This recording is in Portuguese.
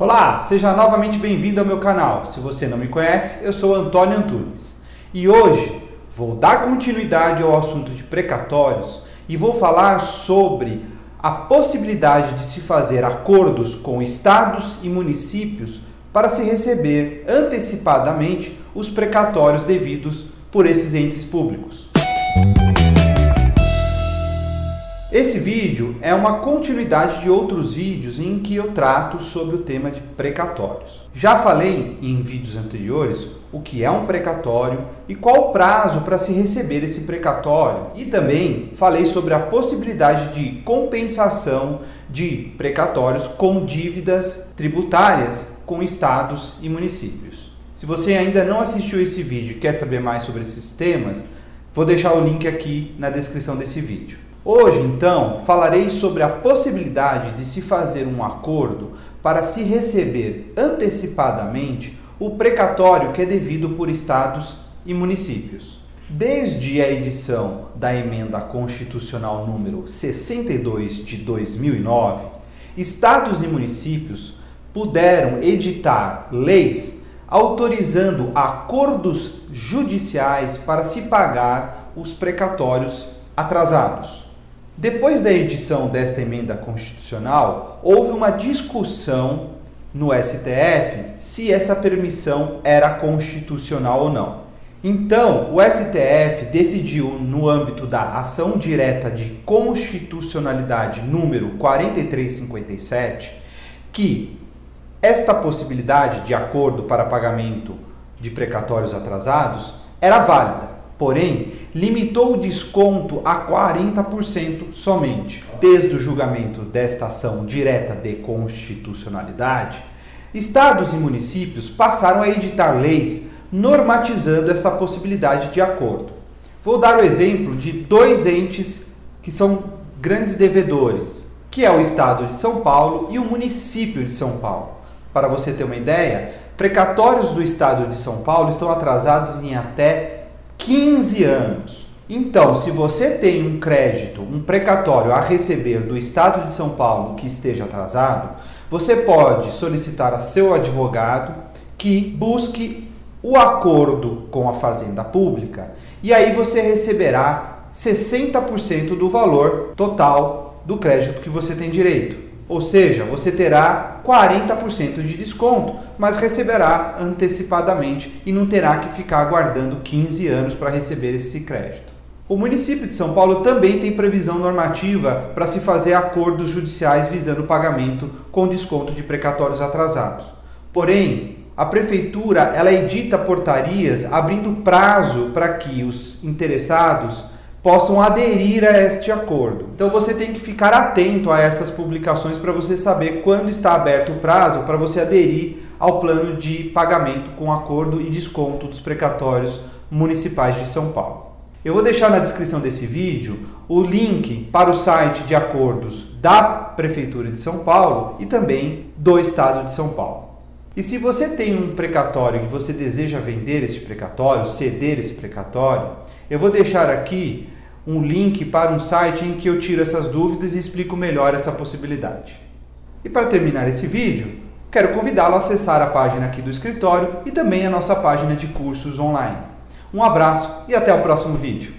Olá, seja novamente bem-vindo ao meu canal. Se você não me conhece, eu sou Antônio Antunes e hoje vou dar continuidade ao assunto de precatórios e vou falar sobre a possibilidade de se fazer acordos com estados e municípios para se receber antecipadamente os precatórios devidos por esses entes públicos. Esse vídeo é uma continuidade de outros vídeos em que eu trato sobre o tema de precatórios. Já falei em vídeos anteriores o que é um precatório e qual o prazo para se receber esse precatório, e também falei sobre a possibilidade de compensação de precatórios com dívidas tributárias com estados e municípios. Se você ainda não assistiu esse vídeo e quer saber mais sobre esses temas, vou deixar o link aqui na descrição desse vídeo. Hoje, então, falarei sobre a possibilidade de se fazer um acordo para se receber antecipadamente o precatório que é devido por estados e municípios. Desde a edição da emenda constitucional número 62 de 2009, estados e municípios puderam editar leis autorizando acordos judiciais para se pagar os precatórios atrasados. Depois da edição desta emenda constitucional, houve uma discussão no STF se essa permissão era constitucional ou não. Então, o STF decidiu, no âmbito da ação direta de constitucionalidade número 4357, que esta possibilidade de acordo para pagamento de precatórios atrasados era válida porém, limitou o desconto a 40% somente. Desde o julgamento desta ação direta de constitucionalidade, estados e municípios passaram a editar leis normatizando essa possibilidade de acordo. Vou dar o exemplo de dois entes que são grandes devedores, que é o estado de São Paulo e o município de São Paulo. Para você ter uma ideia, precatórios do estado de São Paulo estão atrasados em até 15 anos. Então, se você tem um crédito, um precatório a receber do Estado de São Paulo que esteja atrasado, você pode solicitar a seu advogado que busque o acordo com a Fazenda Pública e aí você receberá 60% do valor total do crédito que você tem direito. Ou seja, você terá 40% de desconto, mas receberá antecipadamente e não terá que ficar aguardando 15 anos para receber esse crédito. O município de São Paulo também tem previsão normativa para se fazer acordos judiciais visando o pagamento com desconto de precatórios atrasados. Porém, a prefeitura ela edita portarias abrindo prazo para que os interessados possam aderir a este acordo. Então você tem que ficar atento a essas publicações para você saber quando está aberto o prazo para você aderir ao plano de pagamento com acordo e desconto dos precatórios municipais de São Paulo. Eu vou deixar na descrição desse vídeo o link para o site de acordos da Prefeitura de São Paulo e também do Estado de São Paulo. E se você tem um precatório que você deseja vender esse precatório, ceder esse precatório, eu vou deixar aqui um link para um site em que eu tiro essas dúvidas e explico melhor essa possibilidade. E para terminar esse vídeo, quero convidá-lo a acessar a página aqui do escritório e também a nossa página de cursos online. Um abraço e até o próximo vídeo.